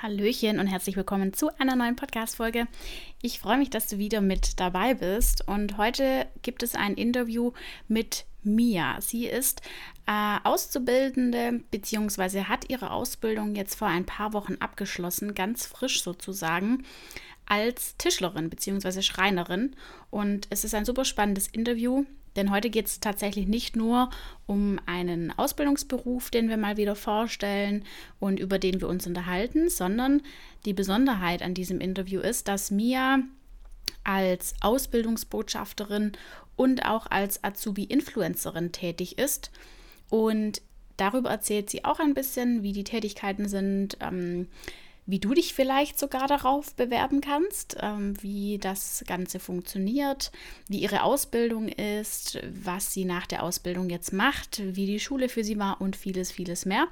Hallöchen und herzlich willkommen zu einer neuen Podcast-Folge. Ich freue mich, dass du wieder mit dabei bist und heute gibt es ein Interview mit Mia. Sie ist äh, Auszubildende bzw. hat ihre Ausbildung jetzt vor ein paar Wochen abgeschlossen, ganz frisch sozusagen als Tischlerin bzw. Schreinerin und es ist ein super spannendes Interview. Denn heute geht es tatsächlich nicht nur um einen Ausbildungsberuf, den wir mal wieder vorstellen und über den wir uns unterhalten, sondern die Besonderheit an diesem Interview ist, dass Mia als Ausbildungsbotschafterin und auch als Azubi-Influencerin tätig ist. Und darüber erzählt sie auch ein bisschen, wie die Tätigkeiten sind, ähm, wie du dich vielleicht sogar darauf bewerben kannst, ähm, wie das Ganze funktioniert, wie ihre Ausbildung ist, was sie nach der Ausbildung jetzt macht, wie die Schule für sie war und vieles, vieles mehr.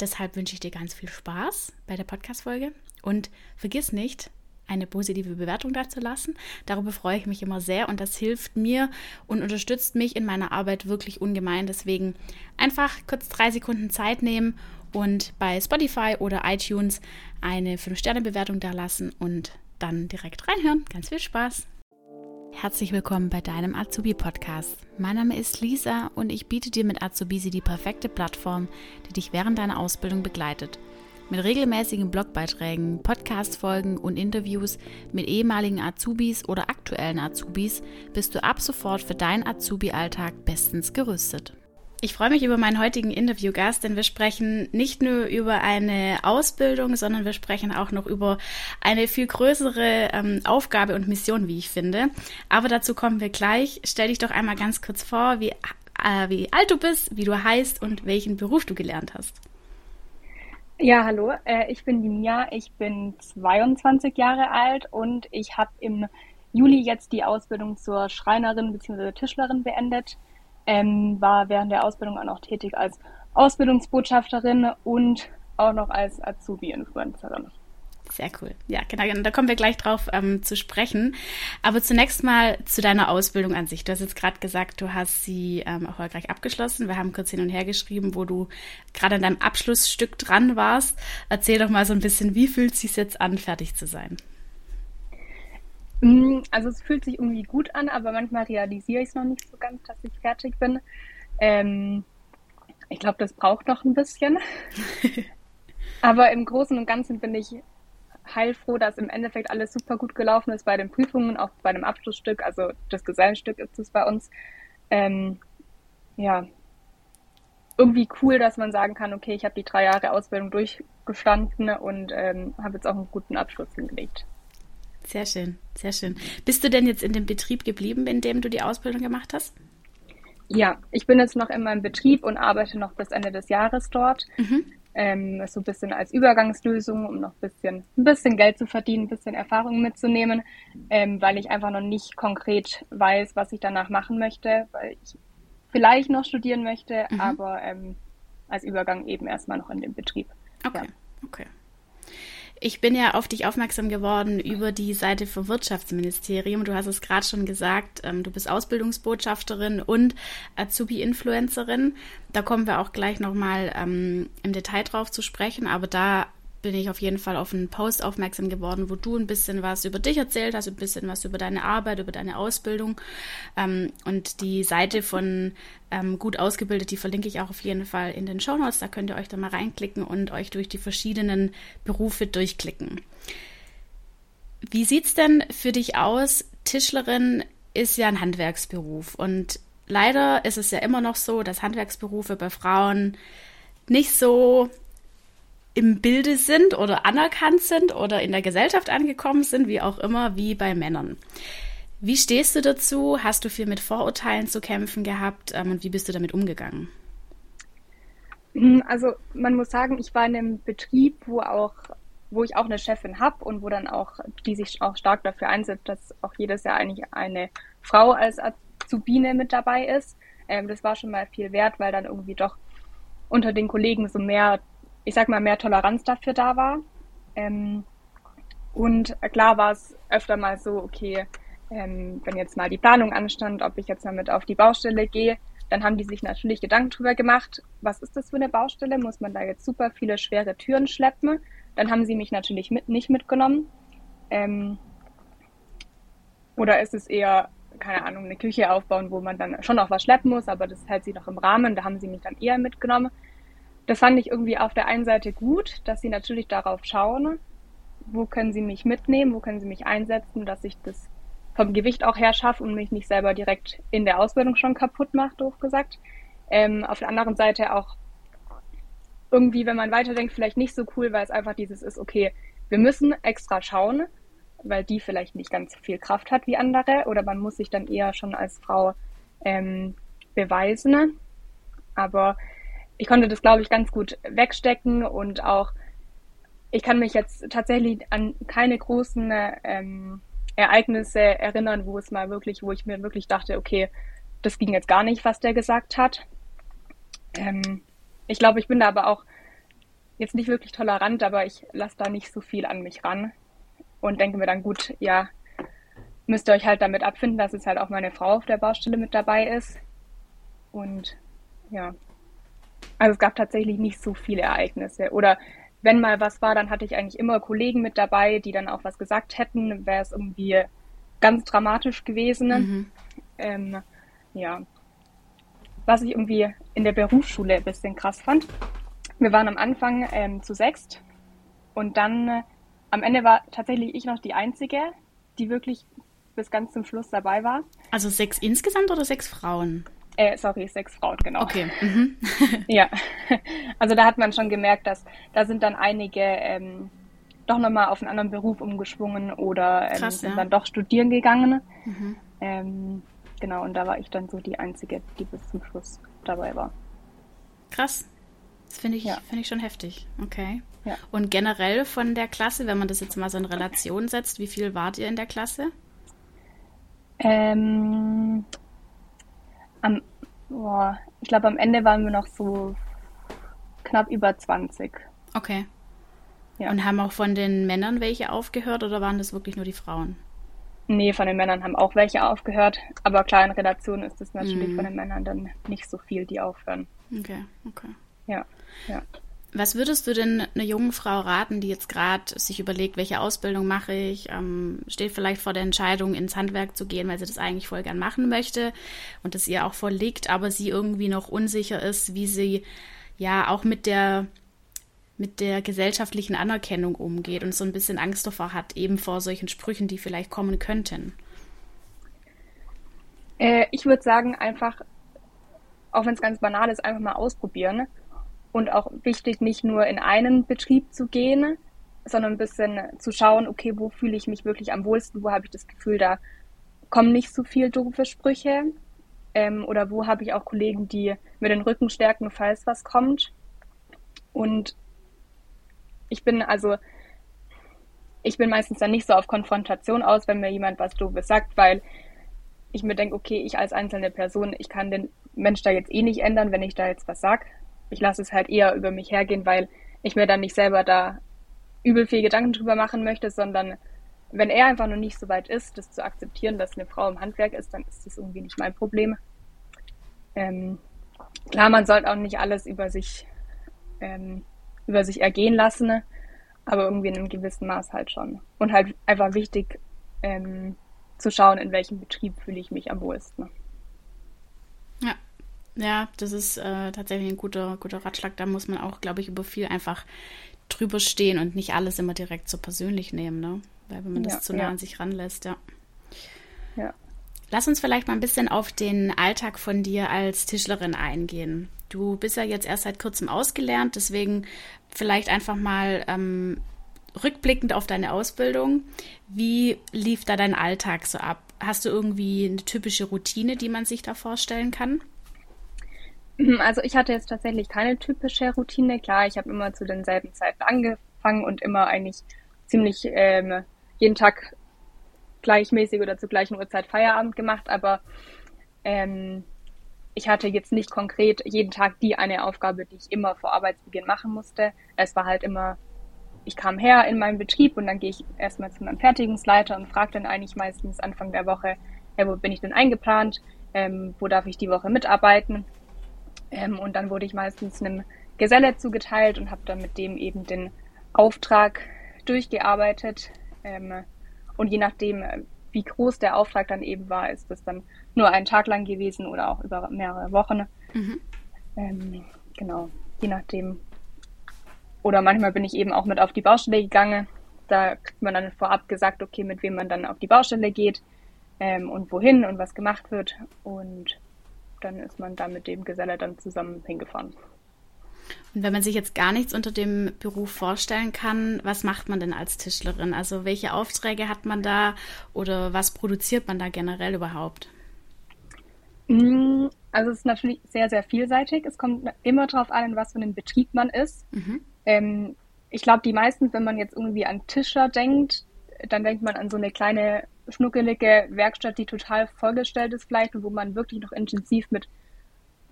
Deshalb wünsche ich dir ganz viel Spaß bei der Podcast-Folge und vergiss nicht, eine positive Bewertung dazu lassen. Darüber freue ich mich immer sehr und das hilft mir und unterstützt mich in meiner Arbeit wirklich ungemein. Deswegen einfach kurz drei Sekunden Zeit nehmen und bei Spotify oder iTunes eine 5-Sterne-Bewertung da lassen und dann direkt reinhören. Ganz viel Spaß! Herzlich willkommen bei deinem Azubi-Podcast. Mein Name ist Lisa und ich biete dir mit Azubisi die perfekte Plattform, die dich während deiner Ausbildung begleitet. Mit regelmäßigen Blogbeiträgen, Podcast-Folgen und Interviews mit ehemaligen Azubis oder aktuellen Azubis bist du ab sofort für deinen Azubi-Alltag bestens gerüstet. Ich freue mich über meinen heutigen Interviewgast, denn wir sprechen nicht nur über eine Ausbildung, sondern wir sprechen auch noch über eine viel größere ähm, Aufgabe und Mission, wie ich finde. Aber dazu kommen wir gleich. Stell dich doch einmal ganz kurz vor, wie, äh, wie alt du bist, wie du heißt und welchen Beruf du gelernt hast. Ja, hallo, äh, ich bin die Mia, ich bin 22 Jahre alt und ich habe im Juli jetzt die Ausbildung zur Schreinerin bzw. Tischlerin beendet ähm, war während der Ausbildung auch noch tätig als Ausbildungsbotschafterin und auch noch als Azubi-Influencerin. Sehr cool. Ja, genau, genau. Da kommen wir gleich drauf ähm, zu sprechen. Aber zunächst mal zu deiner Ausbildung an sich. Du hast jetzt gerade gesagt, du hast sie ähm, erfolgreich abgeschlossen. Wir haben kurz hin und her geschrieben, wo du gerade an deinem Abschlussstück dran warst. Erzähl doch mal so ein bisschen, wie fühlt es sich jetzt an, fertig zu sein? Mm, also es fühlt sich irgendwie gut an, aber manchmal realisiere ich es noch nicht so ganz, dass ich fertig bin. Ähm, ich glaube, das braucht noch ein bisschen. aber im Großen und Ganzen bin ich heilfroh, dass im Endeffekt alles super gut gelaufen ist bei den Prüfungen, auch bei dem Abschlussstück, also das Gesellenstück ist es bei uns. Ähm, ja, irgendwie cool, dass man sagen kann, okay, ich habe die drei Jahre Ausbildung durchgestanden und ähm, habe jetzt auch einen guten Abschluss hingelegt. Sehr schön, sehr schön. Bist du denn jetzt in dem Betrieb geblieben, in dem du die Ausbildung gemacht hast? Ja, ich bin jetzt noch in meinem Betrieb und arbeite noch bis Ende des Jahres dort. Mhm. Ähm, so ein bisschen als Übergangslösung, um noch ein bisschen, ein bisschen Geld zu verdienen, ein bisschen Erfahrung mitzunehmen, ähm, weil ich einfach noch nicht konkret weiß, was ich danach machen möchte, weil ich vielleicht noch studieren möchte, mhm. aber ähm, als Übergang eben erstmal noch in dem Betrieb. Okay, ja. okay. Ich bin ja auf dich aufmerksam geworden über die Seite vom Wirtschaftsministerium. Du hast es gerade schon gesagt, ähm, du bist Ausbildungsbotschafterin und Azubi-Influencerin. Da kommen wir auch gleich nochmal ähm, im Detail drauf zu sprechen, aber da bin ich auf jeden Fall auf einen Post aufmerksam geworden, wo du ein bisschen was über dich erzählt hast, ein bisschen was über deine Arbeit, über deine Ausbildung. Ähm, und die Seite von ähm, Gut ausgebildet, die verlinke ich auch auf jeden Fall in den Show Notes. Da könnt ihr euch da mal reinklicken und euch durch die verschiedenen Berufe durchklicken. Wie sieht's denn für dich aus? Tischlerin ist ja ein Handwerksberuf und leider ist es ja immer noch so, dass Handwerksberufe bei Frauen nicht so im Bilde sind oder anerkannt sind oder in der Gesellschaft angekommen sind, wie auch immer, wie bei Männern. Wie stehst du dazu? Hast du viel mit Vorurteilen zu kämpfen gehabt ähm, und wie bist du damit umgegangen? Hm, also man muss sagen, ich war in einem Betrieb, wo auch wo ich auch eine Chefin habe und wo dann auch, die sich auch stark dafür einsetzt, dass auch jedes Jahr eigentlich eine Frau als Azubine mit dabei ist. Ähm, das war schon mal viel wert, weil dann irgendwie doch unter den Kollegen so mehr ich sag mal, mehr Toleranz dafür da war. Ähm, und klar war es öfter mal so, okay, ähm, wenn jetzt mal die Planung anstand, ob ich jetzt mal mit auf die Baustelle gehe, dann haben die sich natürlich Gedanken drüber gemacht, was ist das für eine Baustelle? Muss man da jetzt super viele schwere Türen schleppen? dann haben sie mich natürlich mit, nicht mitgenommen. Ähm, oder ist es eher, keine Ahnung, eine Küche aufbauen, wo man dann schon auch was schleppen muss, aber das hält sie noch im Rahmen, da haben sie mich dann eher mitgenommen. Das fand ich irgendwie auf der einen Seite gut, dass sie natürlich darauf schauen, wo können sie mich mitnehmen, wo können sie mich einsetzen, dass ich das vom Gewicht auch her schaffe und mich nicht selber direkt in der Ausbildung schon kaputt mache, doof gesagt. Ähm, auf der anderen Seite auch irgendwie, wenn man weiterdenkt, vielleicht nicht so cool, weil es einfach dieses ist, okay, wir müssen extra schauen, weil die vielleicht nicht ganz so viel Kraft hat wie andere oder man muss sich dann eher schon als Frau ähm, beweisen. Aber ich konnte das, glaube ich, ganz gut wegstecken und auch, ich kann mich jetzt tatsächlich an keine großen ähm, Ereignisse erinnern, wo es mal wirklich, wo ich mir wirklich dachte, okay, das ging jetzt gar nicht, was der gesagt hat. Ähm, ich glaube, ich bin da aber auch jetzt nicht wirklich tolerant, aber ich lasse da nicht so viel an mich ran und denke mir dann, gut, ja, müsst ihr euch halt damit abfinden, dass es halt auch meine Frau auf der Baustelle mit dabei ist. Und ja, also es gab tatsächlich nicht so viele Ereignisse. Oder wenn mal was war, dann hatte ich eigentlich immer Kollegen mit dabei, die dann auch was gesagt hätten, wäre es irgendwie ganz dramatisch gewesen. Mhm. Ähm, ja. Was ich irgendwie in der Berufsschule ein bisschen krass fand. Wir waren am Anfang ähm, zu sechst und dann äh, am Ende war tatsächlich ich noch die Einzige, die wirklich bis ganz zum Schluss dabei war. Also sechs insgesamt oder sechs Frauen? Äh, sorry, sechs Frauen, genau. Okay. Mhm. ja, also da hat man schon gemerkt, dass da sind dann einige ähm, doch nochmal auf einen anderen Beruf umgeschwungen oder ähm, Krass, sind ja. dann doch studieren gegangen. Mhm. Ähm, genau, und da war ich dann so die Einzige, die bis zum Schluss dabei war. Krass. Das finde ich, ja. Find ich schon heftig. Okay. Ja. Und generell von der Klasse, wenn man das jetzt mal so in Relation setzt, wie viel wart ihr in der Klasse? Ähm, am, boah, ich glaube, am Ende waren wir noch so knapp über 20. Okay. Ja. Und haben auch von den Männern welche aufgehört oder waren das wirklich nur die Frauen? Nee, von den Männern haben auch welche aufgehört. Aber klar, in Relation ist es natürlich mhm. von den Männern dann nicht so viel, die aufhören. Okay, okay. Ja, ja. Was würdest du denn einer jungen Frau raten, die jetzt gerade sich überlegt, welche Ausbildung mache ich, ähm, steht vielleicht vor der Entscheidung, ins Handwerk zu gehen, weil sie das eigentlich voll gern machen möchte und es ihr auch voll liegt, aber sie irgendwie noch unsicher ist, wie sie ja auch mit der mit der gesellschaftlichen Anerkennung umgeht und so ein bisschen Angst davor hat, eben vor solchen Sprüchen, die vielleicht kommen könnten? Äh, ich würde sagen, einfach, auch wenn es ganz banal ist, einfach mal ausprobieren und auch wichtig, nicht nur in einen Betrieb zu gehen, sondern ein bisschen zu schauen, okay, wo fühle ich mich wirklich am wohlsten, wo habe ich das Gefühl, da kommen nicht so viel doofe Sprüche? Ähm, oder wo habe ich auch Kollegen, die mir den Rücken stärken, falls was kommt. Und ich bin also, ich bin meistens dann nicht so auf Konfrontation aus, wenn mir jemand was Doofes sagt, weil ich mir denke, okay, ich als einzelne Person, ich kann den Mensch da jetzt eh nicht ändern, wenn ich da jetzt was sag ich lasse es halt eher über mich hergehen, weil ich mir dann nicht selber da übel viel Gedanken drüber machen möchte, sondern wenn er einfach noch nicht so weit ist, das zu akzeptieren, dass eine Frau im Handwerk ist, dann ist das irgendwie nicht mein Problem. Ähm, klar, man sollte auch nicht alles über sich, ähm, über sich ergehen lassen, aber irgendwie in einem gewissen Maß halt schon. Und halt einfach wichtig ähm, zu schauen, in welchem Betrieb fühle ich mich am wohlsten. Ja, ja, das ist äh, tatsächlich ein guter, guter Ratschlag. Da muss man auch, glaube ich, über viel einfach drüber stehen und nicht alles immer direkt so persönlich nehmen, ne? Weil wenn man das zu nah ja. an sich ranlässt, ja. Ja. Lass uns vielleicht mal ein bisschen auf den Alltag von dir als Tischlerin eingehen. Du bist ja jetzt erst seit kurzem ausgelernt, deswegen vielleicht einfach mal ähm, rückblickend auf deine Ausbildung. Wie lief da dein Alltag so ab? Hast du irgendwie eine typische Routine, die man sich da vorstellen kann? Also ich hatte jetzt tatsächlich keine typische Routine. Klar, ich habe immer zu denselben Zeiten angefangen und immer eigentlich ziemlich ähm, jeden Tag gleichmäßig oder zur gleichen Uhrzeit Feierabend gemacht, aber ähm, ich hatte jetzt nicht konkret jeden Tag die eine Aufgabe, die ich immer vor Arbeitsbeginn machen musste. Es war halt immer, ich kam her in meinen Betrieb und dann gehe ich erstmal zu meinem Fertigungsleiter und frage dann eigentlich meistens Anfang der Woche, hey, wo bin ich denn eingeplant? Ähm, wo darf ich die Woche mitarbeiten? Ähm, und dann wurde ich meistens einem Geselle zugeteilt und habe dann mit dem eben den Auftrag durchgearbeitet. Ähm, und je nachdem, wie groß der Auftrag dann eben war, ist das dann nur einen Tag lang gewesen oder auch über mehrere Wochen. Mhm. Ähm, genau, je nachdem. Oder manchmal bin ich eben auch mit auf die Baustelle gegangen. Da kriegt man dann vorab gesagt, okay, mit wem man dann auf die Baustelle geht ähm, und wohin und was gemacht wird. Und dann ist man da mit dem Geselle dann zusammen hingefahren. Und wenn man sich jetzt gar nichts unter dem Beruf vorstellen kann, was macht man denn als Tischlerin? Also welche Aufträge hat man da oder was produziert man da generell überhaupt? Mm, also es ist natürlich sehr, sehr vielseitig. Es kommt immer darauf an, in was für einem Betrieb man ist. Mhm. Ähm, ich glaube, die meisten, wenn man jetzt irgendwie an Tischer denkt, dann denkt man an so eine kleine schnuckelige Werkstatt, die total vollgestellt ist vielleicht und wo man wirklich noch intensiv mit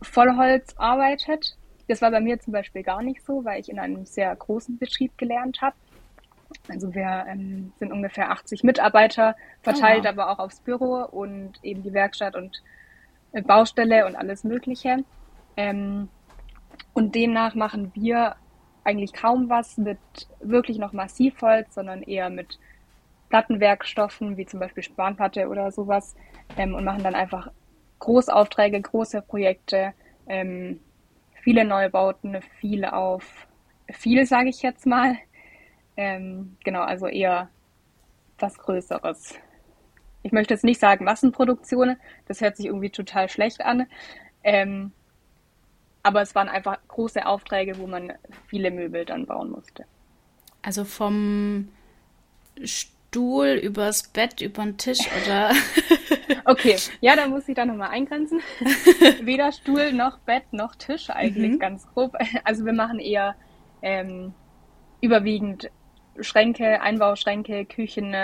Vollholz arbeitet. Das war bei mir zum Beispiel gar nicht so, weil ich in einem sehr großen Betrieb gelernt habe. Also wir ähm, sind ungefähr 80 Mitarbeiter, verteilt oh, wow. aber auch aufs Büro und eben die Werkstatt und äh, Baustelle und alles Mögliche. Ähm, und demnach machen wir eigentlich kaum was mit wirklich noch Massivholz, sondern eher mit Plattenwerkstoffen, wie zum Beispiel Spanplatte oder sowas, ähm, und machen dann einfach Großaufträge, große Projekte, ähm, viele Neubauten, viel auf viel, sage ich jetzt mal. Ähm, genau, also eher was Größeres. Ich möchte jetzt nicht sagen Massenproduktion, das hört sich irgendwie total schlecht an. Ähm, aber es waren einfach große Aufträge, wo man viele Möbel dann bauen musste. Also vom Stuhl übers Bett, über den Tisch oder? okay, ja, da muss ich da nochmal eingrenzen. Weder Stuhl noch Bett noch Tisch eigentlich mhm. ganz grob. Also wir machen eher ähm, überwiegend Schränke, Einbauschränke, Küchen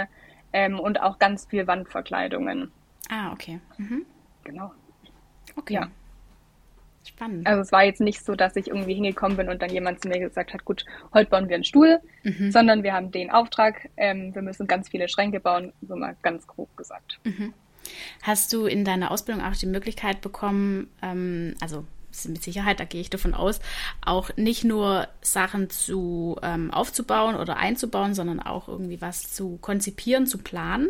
ähm, und auch ganz viel Wandverkleidungen. Ah, okay. Mhm. Genau. Okay. Ja. Spannend. Also es war jetzt nicht so, dass ich irgendwie hingekommen bin und dann jemand zu mir gesagt hat, gut, heute bauen wir einen Stuhl, mhm. sondern wir haben den Auftrag, ähm, wir müssen ganz viele Schränke bauen, so mal ganz grob gesagt. Mhm. Hast du in deiner Ausbildung auch die Möglichkeit bekommen, ähm, also mit Sicherheit, da gehe ich davon aus, auch nicht nur Sachen zu ähm, aufzubauen oder einzubauen, sondern auch irgendwie was zu konzipieren, zu planen?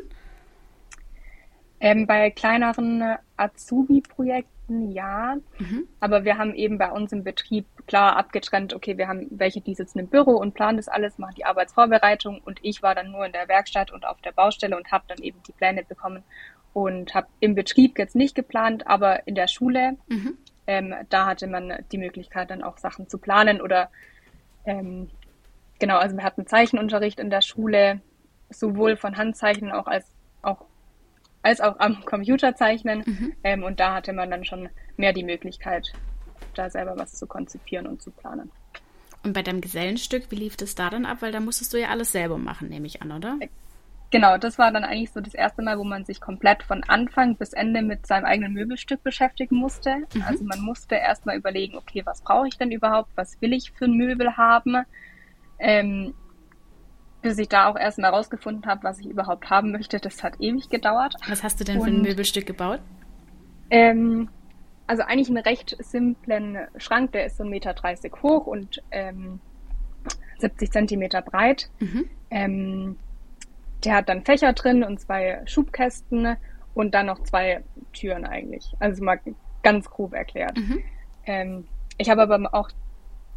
Ähm, bei kleineren Azubi-Projekten ja, mhm. aber wir haben eben bei uns im Betrieb klar abgetrennt, okay, wir haben welche, die sitzen im Büro und planen das alles, machen die Arbeitsvorbereitung und ich war dann nur in der Werkstatt und auf der Baustelle und habe dann eben die Pläne bekommen und habe im Betrieb jetzt nicht geplant, aber in der Schule, mhm. ähm, da hatte man die Möglichkeit dann auch Sachen zu planen oder ähm, genau, also wir hatten Zeichenunterricht in der Schule, sowohl von Handzeichen auch als auch als auch am Computer zeichnen. Mhm. Ähm, und da hatte man dann schon mehr die Möglichkeit, da selber was zu konzipieren und zu planen. Und bei deinem Gesellenstück, wie lief das da dann ab? Weil da musstest du ja alles selber machen, nehme ich an, oder? Genau, das war dann eigentlich so das erste Mal, wo man sich komplett von Anfang bis Ende mit seinem eigenen Möbelstück beschäftigen musste. Mhm. Also man musste erstmal überlegen, okay, was brauche ich denn überhaupt? Was will ich für ein Möbel haben? Ähm, bis ich da auch erstmal rausgefunden habe, was ich überhaupt haben möchte. Das hat ewig gedauert. Was hast du denn Und, für ein Möbelstück gebaut? Ähm, also eigentlich einen recht simplen Schrank, der ist so 1,30 Meter hoch und ähm, 70 Zentimeter breit. Mhm. Ähm, der hat dann Fächer drin und zwei Schubkästen und dann noch zwei Türen eigentlich. Also mal ganz grob erklärt. Mhm. Ähm, ich habe aber auch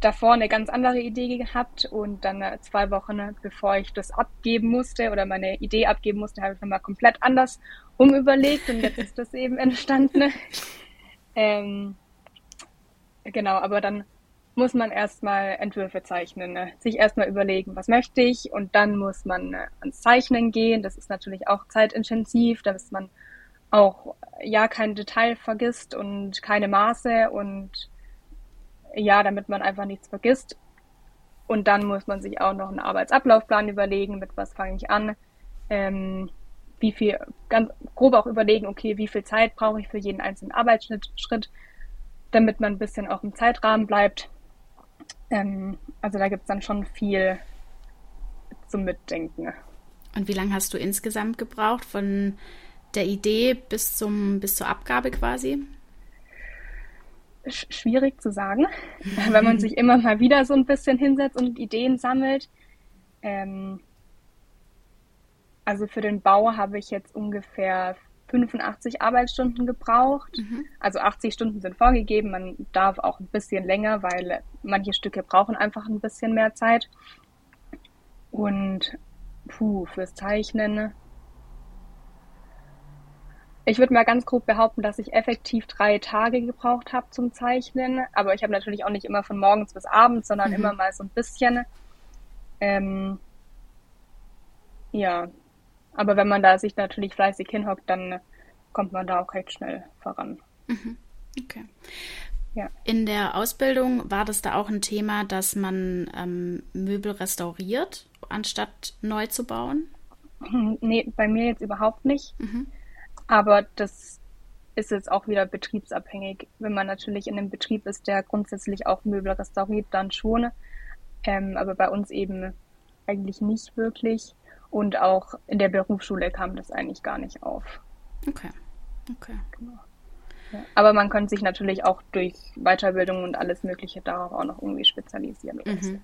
davor eine ganz andere Idee gehabt und dann äh, zwei Wochen, äh, bevor ich das abgeben musste oder meine Idee abgeben musste, habe ich nochmal komplett anders umüberlegt und jetzt ist das eben entstanden. ähm, genau, aber dann muss man erstmal Entwürfe zeichnen, ne? sich erstmal überlegen, was möchte ich und dann muss man äh, ans Zeichnen gehen. Das ist natürlich auch zeitintensiv, da ist man auch ja kein Detail vergisst und keine Maße und ja, damit man einfach nichts vergisst. Und dann muss man sich auch noch einen Arbeitsablaufplan überlegen, mit was fange ich an, ähm, wie viel, ganz grob auch überlegen, okay, wie viel Zeit brauche ich für jeden einzelnen Arbeitsschritt, damit man ein bisschen auch im Zeitrahmen bleibt. Ähm, also da gibt es dann schon viel zum Mitdenken. Und wie lange hast du insgesamt gebraucht von der Idee bis zum bis zur Abgabe quasi? Schwierig zu sagen, wenn man sich immer mal wieder so ein bisschen hinsetzt und Ideen sammelt. Ähm, also für den Bau habe ich jetzt ungefähr 85 Arbeitsstunden gebraucht. Mhm. Also 80 Stunden sind vorgegeben. Man darf auch ein bisschen länger, weil manche Stücke brauchen einfach ein bisschen mehr Zeit. Und puh, fürs Zeichnen. Ich würde mal ganz grob behaupten, dass ich effektiv drei Tage gebraucht habe zum Zeichnen. Aber ich habe natürlich auch nicht immer von morgens bis abends, sondern mhm. immer mal so ein bisschen. Ähm, ja, aber wenn man da sich natürlich fleißig hinhockt, dann kommt man da auch recht schnell voran. Mhm. Okay. Ja. In der Ausbildung war das da auch ein Thema, dass man ähm, Möbel restauriert, anstatt neu zu bauen? Nee, bei mir jetzt überhaupt nicht. Mhm. Aber das ist jetzt auch wieder betriebsabhängig. Wenn man natürlich in einem Betrieb ist, der grundsätzlich auch Möbel restauriert, dann schon. Ähm, aber bei uns eben eigentlich nicht wirklich. Und auch in der Berufsschule kam das eigentlich gar nicht auf. Okay. Okay. Genau. Ja. Aber man könnte sich natürlich auch durch Weiterbildung und alles Mögliche darauf auch noch irgendwie spezialisieren. Mhm.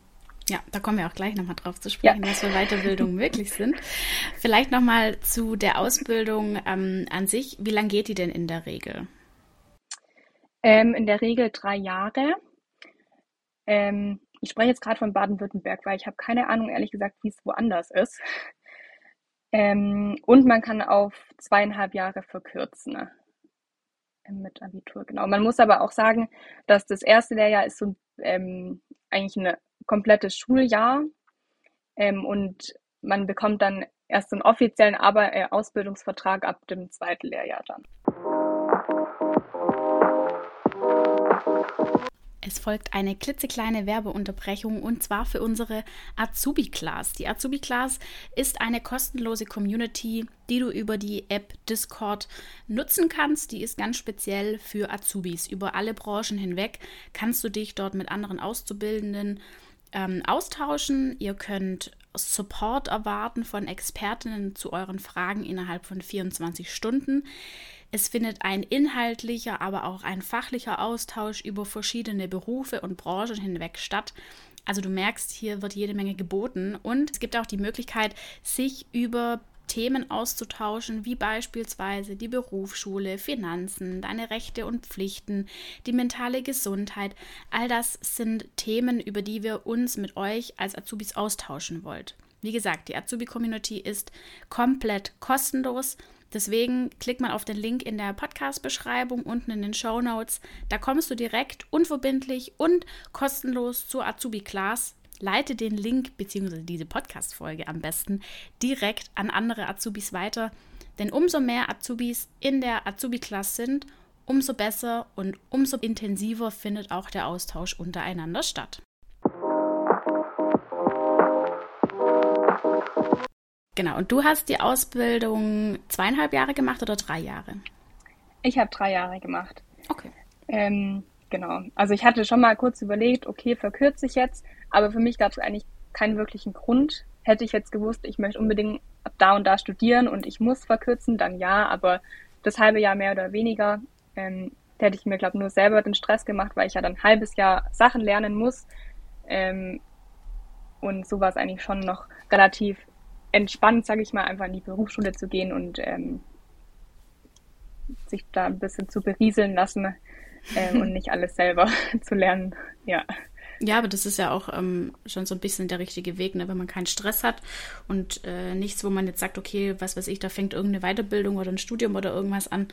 Ja, da kommen wir auch gleich nochmal drauf zu sprechen, ja. was für Weiterbildungen möglich sind. Vielleicht nochmal zu der Ausbildung ähm, an sich. Wie lange geht die denn in der Regel? Ähm, in der Regel drei Jahre. Ähm, ich spreche jetzt gerade von Baden-Württemberg, weil ich habe keine Ahnung, ehrlich gesagt, wie es woanders ist. Ähm, und man kann auf zweieinhalb Jahre verkürzen ähm, mit Abitur, genau. Man muss aber auch sagen, dass das erste Lehrjahr ist so ähm, eigentlich ein komplettes Schuljahr ähm, und man bekommt dann erst einen offiziellen aber äh, Ausbildungsvertrag ab dem zweiten Lehrjahr dann. Es folgt eine klitzekleine Werbeunterbrechung und zwar für unsere Azubi-Class. Die Azubi-Class ist eine kostenlose Community, die du über die App Discord nutzen kannst. Die ist ganz speziell für Azubis. Über alle Branchen hinweg kannst du dich dort mit anderen Auszubildenden ähm, austauschen. Ihr könnt Support erwarten von Expertinnen zu euren Fragen innerhalb von 24 Stunden. Es findet ein inhaltlicher, aber auch ein fachlicher Austausch über verschiedene Berufe und Branchen hinweg statt. Also du merkst, hier wird jede Menge geboten und es gibt auch die Möglichkeit, sich über Themen auszutauschen, wie beispielsweise die Berufsschule, Finanzen, deine Rechte und Pflichten, die mentale Gesundheit. All das sind Themen, über die wir uns mit euch als Azubis austauschen wollen. Wie gesagt, die Azubi-Community ist komplett kostenlos. Deswegen klick mal auf den Link in der Podcast-Beschreibung unten in den Show Notes. Da kommst du direkt unverbindlich und kostenlos zur Azubi Class. Leite den Link bzw. diese Podcast-Folge am besten direkt an andere Azubis weiter. Denn umso mehr Azubis in der Azubi-Class sind, umso besser und umso intensiver findet auch der Austausch untereinander statt. Genau, und du hast die Ausbildung zweieinhalb Jahre gemacht oder drei Jahre? Ich habe drei Jahre gemacht. Okay. Ähm, genau. Also ich hatte schon mal kurz überlegt, okay, verkürze ich jetzt, aber für mich gab es eigentlich keinen wirklichen Grund. Hätte ich jetzt gewusst, ich möchte unbedingt da und da studieren und ich muss verkürzen, dann ja, aber das halbe Jahr mehr oder weniger ähm, hätte ich mir, glaube ich, nur selber den Stress gemacht, weil ich ja dann ein halbes Jahr Sachen lernen muss. Ähm, und so war es eigentlich schon noch relativ entspannt, sage ich mal, einfach in die Berufsschule zu gehen und ähm, sich da ein bisschen zu berieseln lassen äh, und nicht alles selber zu lernen. Ja. Ja, aber das ist ja auch ähm, schon so ein bisschen der richtige Weg, ne? wenn man keinen Stress hat und äh, nichts, wo man jetzt sagt, okay, was weiß ich, da fängt irgendeine Weiterbildung oder ein Studium oder irgendwas an.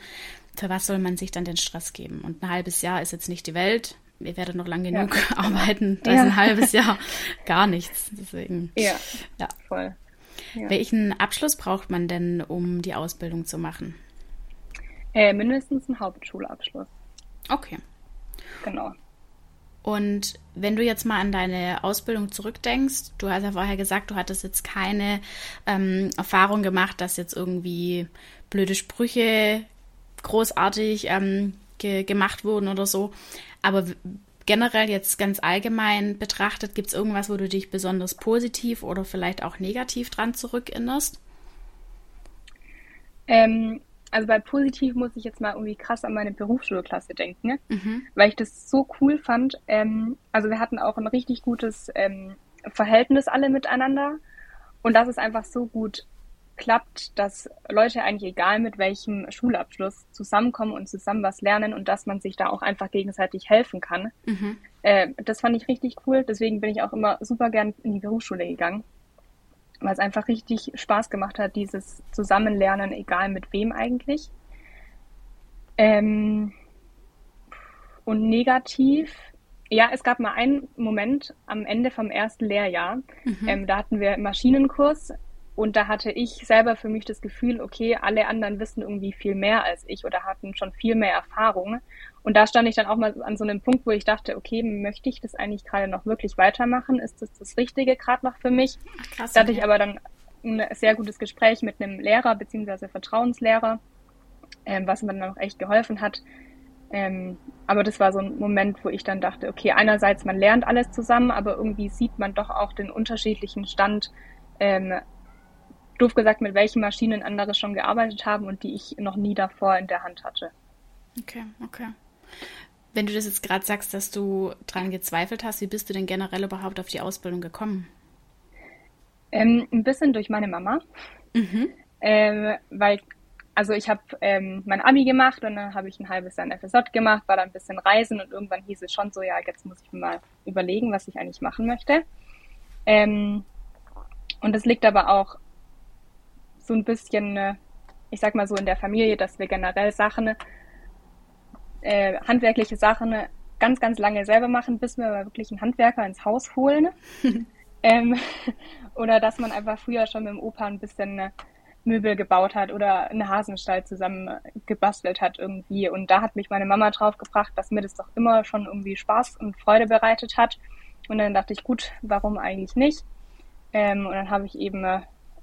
Für was soll man sich dann den Stress geben? Und ein halbes Jahr ist jetzt nicht die Welt. Wir werden noch lange genug ja. arbeiten. Da ja. ist ein halbes Jahr gar nichts. Deswegen. Ja, ja. voll. Ja. Welchen Abschluss braucht man denn, um die Ausbildung zu machen? Äh, mindestens einen Hauptschulabschluss. Okay. Genau. Und wenn du jetzt mal an deine Ausbildung zurückdenkst, du hast ja vorher gesagt, du hattest jetzt keine ähm, Erfahrung gemacht, dass jetzt irgendwie blöde Sprüche großartig ähm, ge gemacht wurden oder so. Aber generell jetzt ganz allgemein betrachtet, gibt es irgendwas, wo du dich besonders positiv oder vielleicht auch negativ dran zurückerinnerst? Ähm, also bei positiv muss ich jetzt mal irgendwie krass an meine Berufsschulklasse denken, mhm. weil ich das so cool fand. Ähm, also wir hatten auch ein richtig gutes ähm, Verhältnis alle miteinander. und dass es einfach so gut klappt, dass Leute eigentlich egal mit welchem Schulabschluss zusammenkommen und zusammen was lernen und dass man sich da auch einfach gegenseitig helfen kann. Mhm. Äh, das fand ich richtig cool. Deswegen bin ich auch immer super gern in die Berufsschule gegangen, weil es einfach richtig Spaß gemacht hat, dieses Zusammenlernen, egal mit wem eigentlich. Ähm, und negativ, ja, es gab mal einen Moment am Ende vom ersten Lehrjahr. Mhm. Ähm, da hatten wir Maschinenkurs und da hatte ich selber für mich das Gefühl, okay, alle anderen wissen irgendwie viel mehr als ich oder hatten schon viel mehr Erfahrung. Und da stand ich dann auch mal an so einem Punkt, wo ich dachte, okay, möchte ich das eigentlich gerade noch wirklich weitermachen? Ist das das Richtige gerade noch für mich? Krass, da hatte ich aber dann ein sehr gutes Gespräch mit einem Lehrer beziehungsweise Vertrauenslehrer, ähm, was mir dann auch echt geholfen hat. Ähm, aber das war so ein Moment, wo ich dann dachte, okay, einerseits man lernt alles zusammen, aber irgendwie sieht man doch auch den unterschiedlichen Stand ähm, doof gesagt, mit welchen Maschinen andere schon gearbeitet haben und die ich noch nie davor in der Hand hatte. Okay, okay. Wenn du das jetzt gerade sagst, dass du dran gezweifelt hast, wie bist du denn generell überhaupt auf die Ausbildung gekommen? Ähm, ein bisschen durch meine Mama. Mhm. Ähm, weil, also ich habe ähm, mein Abi gemacht und dann habe ich ein halbes Jahr ein FSJ gemacht, war dann ein bisschen reisen und irgendwann hieß es schon so, ja, jetzt muss ich mir mal überlegen, was ich eigentlich machen möchte. Ähm, und das liegt aber auch so ein bisschen, äh, ich sag mal so in der Familie, dass wir generell Sachen, äh, handwerkliche Sachen ganz, ganz lange selber machen, bis wir wirklich einen Handwerker ins Haus holen. ähm, oder dass man einfach früher schon mit dem Opa ein bisschen äh, Möbel gebaut hat oder einen Hasenstall zusammen gebastelt hat irgendwie. Und da hat mich meine Mama drauf gebracht, dass mir das doch immer schon irgendwie Spaß und Freude bereitet hat. Und dann dachte ich, gut, warum eigentlich nicht? Ähm, und dann habe ich eben äh,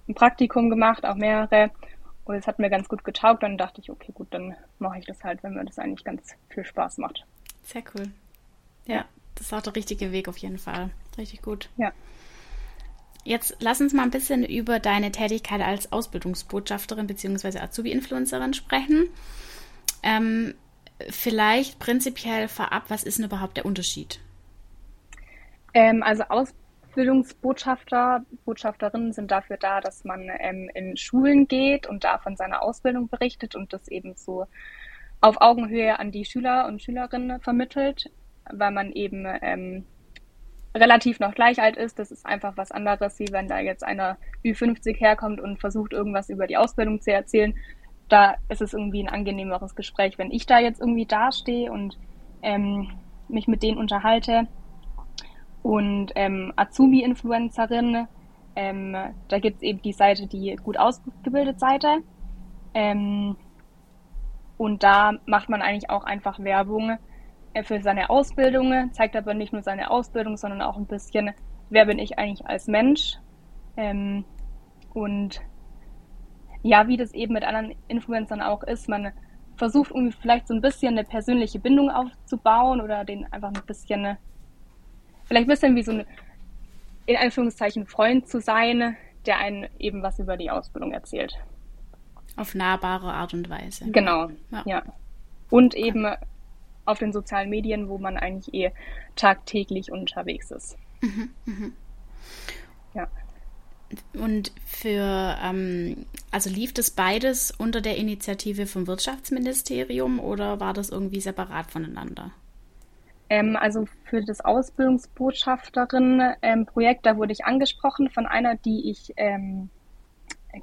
ein Praktikum gemacht, auch mehrere. Und es hat mir ganz gut getaugt. Dann dachte ich, okay, gut, dann mache ich das halt, wenn mir das eigentlich ganz viel Spaß macht. Sehr cool. Ja, das ist auch der richtige Weg auf jeden Fall. Richtig gut. Ja. Jetzt lass uns mal ein bisschen über deine Tätigkeit als Ausbildungsbotschafterin bzw. Azubi-Influencerin sprechen. Ähm, vielleicht prinzipiell vorab, was ist denn überhaupt der Unterschied? Ähm, also Aus Ausbildungsbotschafter, Botschafterinnen sind dafür da, dass man ähm, in Schulen geht und da von seiner Ausbildung berichtet und das eben so auf Augenhöhe an die Schüler und Schülerinnen vermittelt, weil man eben ähm, relativ noch gleich alt ist. Das ist einfach was anderes, wie wenn da jetzt einer Ü50 herkommt und versucht, irgendwas über die Ausbildung zu erzählen. Da ist es irgendwie ein angenehmeres Gespräch. Wenn ich da jetzt irgendwie dastehe und ähm, mich mit denen unterhalte, und ähm, Azubi-Influencerin, ähm, da gibt es eben die Seite, die gut ausgebildet Seite. Ähm, und da macht man eigentlich auch einfach Werbung äh, für seine Ausbildung, zeigt aber nicht nur seine Ausbildung, sondern auch ein bisschen, wer bin ich eigentlich als Mensch. Ähm, und ja, wie das eben mit anderen Influencern auch ist, man versucht irgendwie vielleicht so ein bisschen eine persönliche Bindung aufzubauen oder den einfach ein bisschen vielleicht ein bisschen wie so ein, in Anführungszeichen, Freund zu sein, der einen eben was über die Ausbildung erzählt. Auf nahbare Art und Weise. Genau, ja. ja. Und eben auf den sozialen Medien, wo man eigentlich eh tagtäglich unterwegs ist. Mhm, mh. Ja. Und für, ähm, also lief das beides unter der Initiative vom Wirtschaftsministerium oder war das irgendwie separat voneinander? Ähm, also für das Ausbildungsbotschafterin-Projekt, da wurde ich angesprochen von einer, die ich ähm,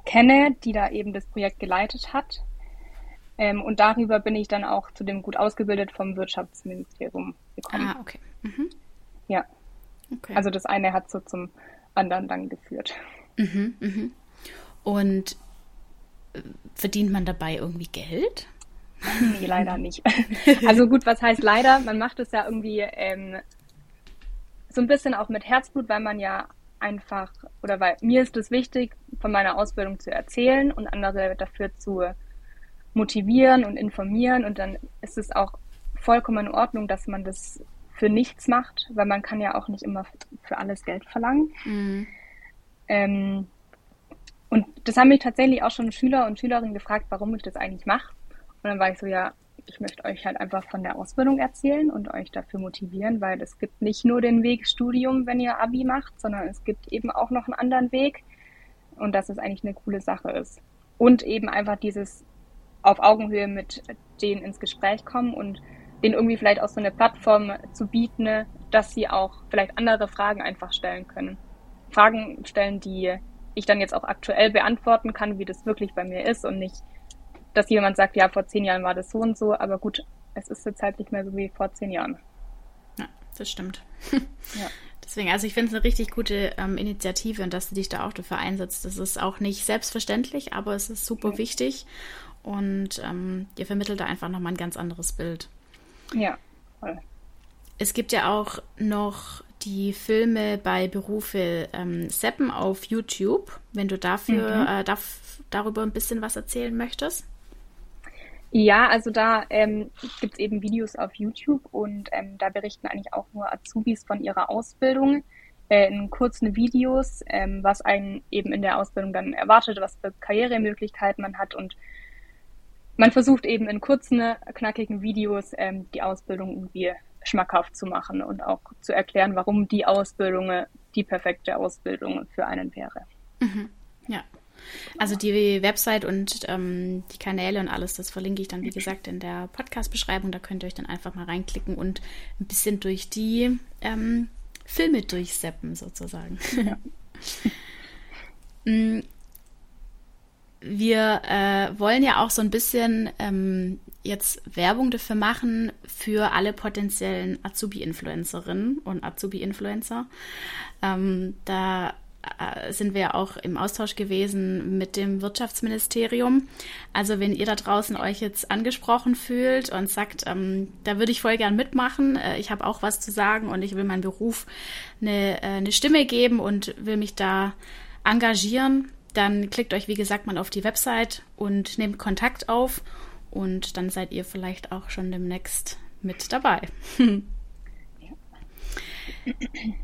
kenne, die da eben das Projekt geleitet hat. Ähm, und darüber bin ich dann auch zu dem gut ausgebildet vom Wirtschaftsministerium gekommen. Ah, okay. Mhm. Ja. Okay. Also das eine hat so zum anderen dann geführt. Mhm, mhm. Und äh, verdient man dabei irgendwie Geld? Nee, leider nicht. Also gut, was heißt leider? Man macht es ja irgendwie ähm, so ein bisschen auch mit Herzblut, weil man ja einfach, oder weil mir ist es wichtig, von meiner Ausbildung zu erzählen und andere dafür zu motivieren und informieren. Und dann ist es auch vollkommen in Ordnung, dass man das für nichts macht, weil man kann ja auch nicht immer für alles Geld verlangen. Mhm. Ähm, und das haben mich tatsächlich auch schon Schüler und Schülerinnen gefragt, warum ich das eigentlich mache. Und dann war ich so, ja, ich möchte euch halt einfach von der Ausbildung erzählen und euch dafür motivieren, weil es gibt nicht nur den Weg Studium, wenn ihr Abi macht, sondern es gibt eben auch noch einen anderen Weg. und dass es eigentlich eine coole Sache ist. Und eben einfach dieses auf Augenhöhe mit denen ins Gespräch kommen und denen irgendwie vielleicht auch so eine Plattform zu bieten, dass sie auch vielleicht andere Fragen einfach stellen können. Fragen stellen, die ich dann jetzt auch aktuell beantworten kann, wie das wirklich bei mir ist und nicht, dass jemand sagt, ja, vor zehn Jahren war das so und so, aber gut, es ist jetzt halt nicht mehr so wie vor zehn Jahren. Ja, das stimmt. ja. Deswegen, also ich finde es eine richtig gute ähm, Initiative und dass du dich da auch dafür einsetzt. Das ist auch nicht selbstverständlich, aber es ist super ja. wichtig und ähm, ihr vermittelt da einfach nochmal ein ganz anderes Bild. Ja, voll. Es gibt ja auch noch die Filme bei Berufe ähm, Seppen auf YouTube, wenn du dafür mhm. äh, darf, darüber ein bisschen was erzählen möchtest. Ja, also da ähm, gibt es eben Videos auf YouTube und ähm, da berichten eigentlich auch nur Azubis von ihrer Ausbildung äh, in kurzen Videos, ähm, was einen eben in der Ausbildung dann erwartet, was für Karrieremöglichkeiten man hat und man versucht eben in kurzen, knackigen Videos ähm, die Ausbildung irgendwie schmackhaft zu machen und auch zu erklären, warum die Ausbildung die perfekte Ausbildung für einen wäre. Mhm. Ja. Also die Website und ähm, die Kanäle und alles, das verlinke ich dann, wie gesagt, in der Podcast-Beschreibung. Da könnt ihr euch dann einfach mal reinklicken und ein bisschen durch die ähm, Filme durchseppen, sozusagen. Ja. Mm, wir äh, wollen ja auch so ein bisschen ähm, jetzt Werbung dafür machen für alle potenziellen Azubi-Influencerinnen und Azubi-Influencer. Ähm, da sind wir auch im Austausch gewesen mit dem Wirtschaftsministerium. Also wenn ihr da draußen euch jetzt angesprochen fühlt und sagt, ähm, da würde ich voll gern mitmachen, äh, ich habe auch was zu sagen und ich will meinem Beruf eine, äh, eine Stimme geben und will mich da engagieren, dann klickt euch, wie gesagt, mal auf die Website und nehmt Kontakt auf und dann seid ihr vielleicht auch schon demnächst mit dabei.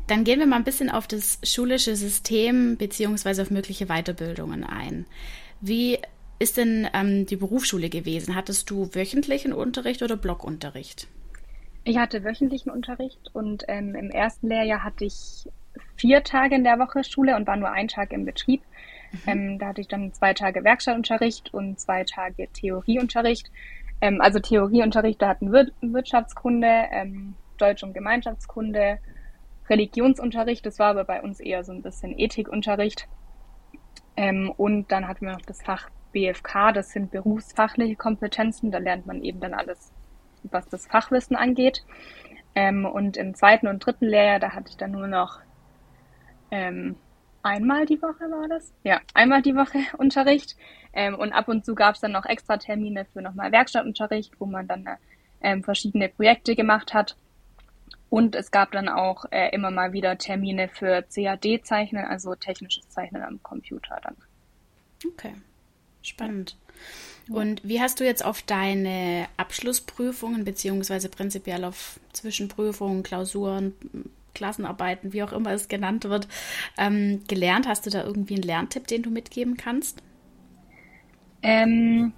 Dann gehen wir mal ein bisschen auf das schulische System beziehungsweise auf mögliche Weiterbildungen ein. Wie ist denn ähm, die Berufsschule gewesen? Hattest du wöchentlichen Unterricht oder Blockunterricht? Ich hatte wöchentlichen Unterricht und ähm, im ersten Lehrjahr hatte ich vier Tage in der Woche Schule und war nur ein Tag im Betrieb. Mhm. Ähm, da hatte ich dann zwei Tage Werkstattunterricht und zwei Tage Theorieunterricht. Ähm, also Theorieunterricht, da hatten Wir Wirtschaftskunde, ähm, Deutsch- und Gemeinschaftskunde, Religionsunterricht. Das war aber bei uns eher so ein bisschen Ethikunterricht. Ähm, und dann hatten wir noch das Fach BFK, das sind berufsfachliche Kompetenzen. Da lernt man eben dann alles, was das Fachwissen angeht. Ähm, und im zweiten und dritten Lehrjahr, da hatte ich dann nur noch ähm, einmal die Woche war das? Ja, einmal die Woche Unterricht. Ähm, und ab und zu gab es dann noch extra Termine für nochmal Werkstattunterricht, wo man dann ähm, verschiedene Projekte gemacht hat. Und es gab dann auch äh, immer mal wieder Termine für CAD-Zeichnen, also technisches Zeichnen am Computer dann. Okay, spannend. Und wie hast du jetzt auf deine Abschlussprüfungen beziehungsweise prinzipiell auf Zwischenprüfungen, Klausuren, Klassenarbeiten, wie auch immer es genannt wird, ähm, gelernt? Hast du da irgendwie einen Lerntipp, den du mitgeben kannst? Ähm,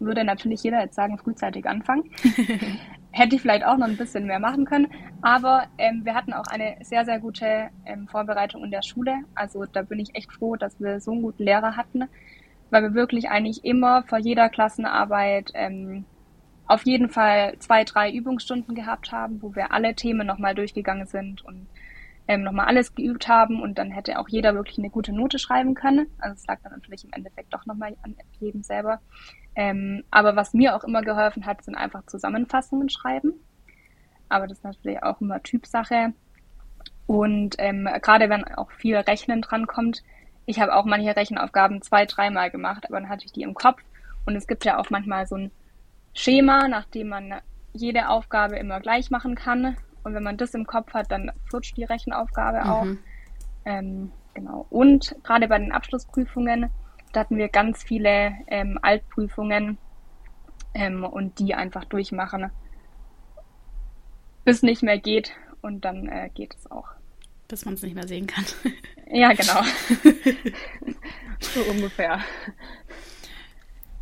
würde natürlich jeder jetzt sagen, frühzeitig anfangen. Hätte ich vielleicht auch noch ein bisschen mehr machen können. Aber ähm, wir hatten auch eine sehr, sehr gute ähm, Vorbereitung in der Schule. Also da bin ich echt froh, dass wir so einen guten Lehrer hatten, weil wir wirklich eigentlich immer vor jeder Klassenarbeit ähm, auf jeden Fall zwei, drei Übungsstunden gehabt haben, wo wir alle Themen nochmal durchgegangen sind und ähm, nochmal alles geübt haben und dann hätte auch jeder wirklich eine gute Note schreiben können. Also es lag dann natürlich im Endeffekt doch nochmal an jedem selber. Ähm, aber was mir auch immer geholfen hat, sind einfach Zusammenfassungen schreiben. Aber das ist natürlich auch immer Typsache. Und ähm, gerade wenn auch viel Rechnen drankommt, ich habe auch manche Rechenaufgaben zwei, dreimal gemacht, aber dann hatte ich die im Kopf. Und es gibt ja auch manchmal so ein Schema, nach dem man jede Aufgabe immer gleich machen kann. Und wenn man das im Kopf hat, dann flutscht die Rechenaufgabe auch. Mhm. Ähm, genau. Und gerade bei den Abschlussprüfungen, da hatten wir ganz viele ähm, Altprüfungen ähm, und die einfach durchmachen, bis nicht mehr geht. Und dann äh, geht es auch. Bis man es nicht mehr sehen kann. ja, genau. so ungefähr.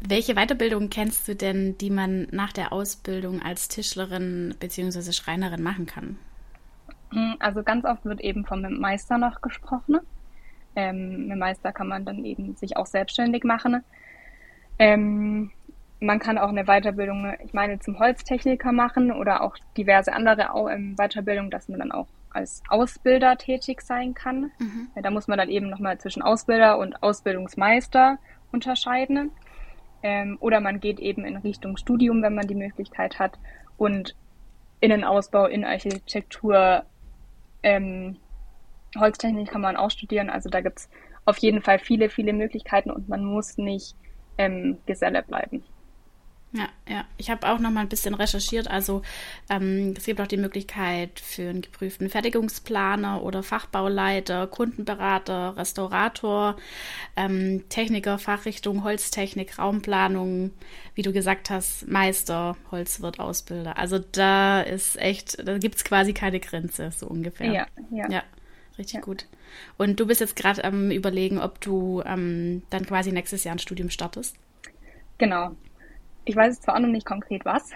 Welche Weiterbildung kennst du denn, die man nach der Ausbildung als Tischlerin bzw. Schreinerin machen kann? Hm, also ganz oft wird eben vom Meister noch gesprochen. Ähm, Im Meister kann man dann eben sich auch selbstständig machen. Ähm, man kann auch eine Weiterbildung, ich meine, zum Holztechniker machen oder auch diverse andere ähm, Weiterbildungen, dass man dann auch als Ausbilder tätig sein kann. Mhm. Da muss man dann eben nochmal zwischen Ausbilder und Ausbildungsmeister unterscheiden. Ähm, oder man geht eben in Richtung Studium, wenn man die Möglichkeit hat. Und Innenausbau, Innenarchitektur, ähm, Holztechnik kann man auch studieren. Also da gibt es auf jeden Fall viele, viele Möglichkeiten und man muss nicht ähm, Geselle bleiben. Ja, ja. Ich habe auch noch mal ein bisschen recherchiert. Also ähm, es gibt auch die Möglichkeit für einen geprüften Fertigungsplaner oder Fachbauleiter, Kundenberater, Restaurator, ähm, Techniker, Fachrichtung Holztechnik, Raumplanung, wie du gesagt hast, Meister, Holzwirt, Ausbilder. Also da ist echt, da gibt es quasi keine Grenze, so ungefähr. Ja, ja. ja richtig ja. gut. Und du bist jetzt gerade am überlegen, ob du ähm, dann quasi nächstes Jahr ein Studium startest. Genau, ich weiß zwar auch noch nicht konkret was,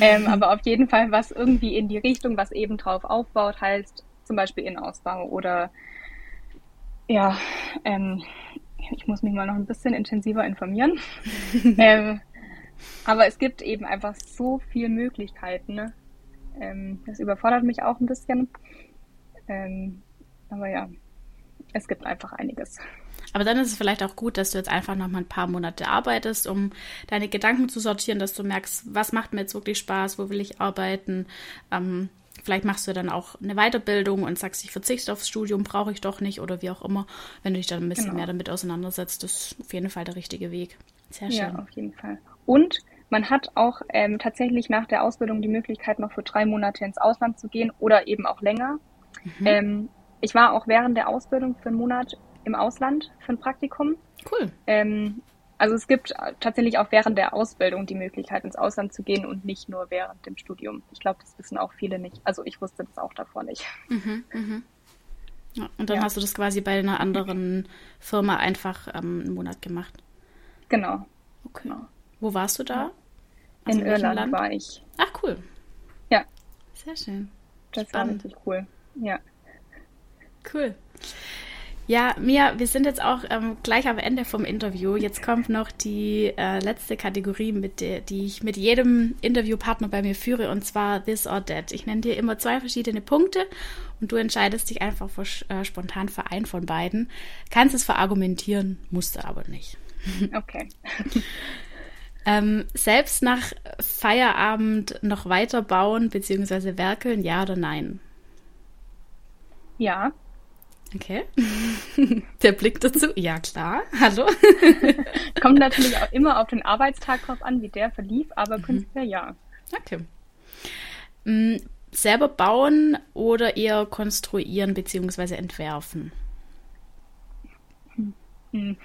ähm, aber auf jeden Fall was irgendwie in die Richtung, was eben drauf aufbaut, heißt zum Beispiel Innenausbau oder ja, ähm, ich muss mich mal noch ein bisschen intensiver informieren. ähm, aber es gibt eben einfach so viele Möglichkeiten. Ne? Ähm, das überfordert mich auch ein bisschen. Ähm, aber ja, es gibt einfach einiges. Aber dann ist es vielleicht auch gut, dass du jetzt einfach noch mal ein paar Monate arbeitest, um deine Gedanken zu sortieren, dass du merkst, was macht mir jetzt wirklich Spaß, wo will ich arbeiten. Ähm, vielleicht machst du dann auch eine Weiterbildung und sagst, ich verzichte aufs Studium, brauche ich doch nicht oder wie auch immer. Wenn du dich dann ein bisschen genau. mehr damit auseinandersetzt, das ist auf jeden Fall der richtige Weg. Sehr schön. Ja, auf jeden Fall. Und man hat auch ähm, tatsächlich nach der Ausbildung die Möglichkeit, noch für drei Monate ins Ausland zu gehen oder eben auch länger. Mhm. Ähm, ich war auch während der Ausbildung für einen Monat im Ausland für ein Praktikum. Cool. Ähm, also es gibt tatsächlich auch während der Ausbildung die Möglichkeit, ins Ausland zu gehen und nicht nur während dem Studium. Ich glaube, das wissen auch viele nicht. Also ich wusste das auch davor nicht. Mhm, mhm. Ja, und dann ja. hast du das quasi bei einer anderen Firma einfach ähm, einen Monat gemacht. Genau. Okay. Genau. Wo warst du da? Also in, in Irland Land? war ich. Ach, cool. Ja. Sehr schön. Das Spannend. war richtig cool. Ja. Cool. Ja, Mia, wir sind jetzt auch ähm, gleich am Ende vom Interview. Jetzt kommt noch die äh, letzte Kategorie, mit der, die ich mit jedem Interviewpartner bei mir führe, und zwar This or That. Ich nenne dir immer zwei verschiedene Punkte und du entscheidest dich einfach für, äh, spontan für einen von beiden. Kannst es verargumentieren, musst du aber nicht. Okay. ähm, selbst nach Feierabend noch weiter bauen bzw. werkeln, ja oder nein? Ja. Okay. Der Blick dazu, ja klar. Hallo. Kommt natürlich auch immer auf den Arbeitstag drauf an, wie der verlief, aber mhm. prinzipiell ja. Okay. Mm, selber bauen oder eher konstruieren bzw. entwerfen? Hm.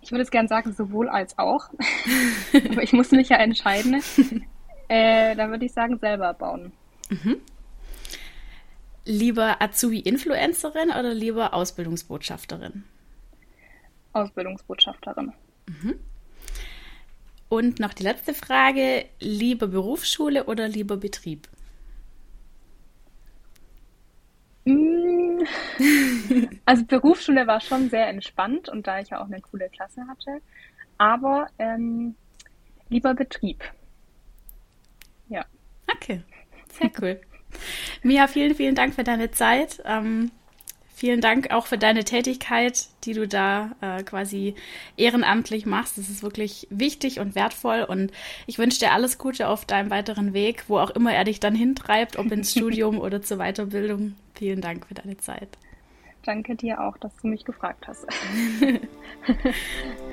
Ich würde es gern sagen, sowohl als auch. aber ich muss mich ja entscheiden. Äh, dann würde ich sagen, selber bauen. Mhm. Lieber Azubi-Influencerin oder lieber Ausbildungsbotschafterin? Ausbildungsbotschafterin. Mhm. Und noch die letzte Frage: Lieber Berufsschule oder lieber Betrieb? Mm. Also Berufsschule war schon sehr entspannt und da ich ja auch eine coole Klasse hatte. Aber ähm, lieber Betrieb. Ja. Okay, sehr cool. Mia, vielen, vielen Dank für deine Zeit. Ähm, vielen Dank auch für deine Tätigkeit, die du da äh, quasi ehrenamtlich machst. Das ist wirklich wichtig und wertvoll und ich wünsche dir alles Gute auf deinem weiteren Weg, wo auch immer er dich dann hintreibt, ob ins Studium oder zur Weiterbildung. Vielen Dank für deine Zeit. Danke dir auch, dass du mich gefragt hast.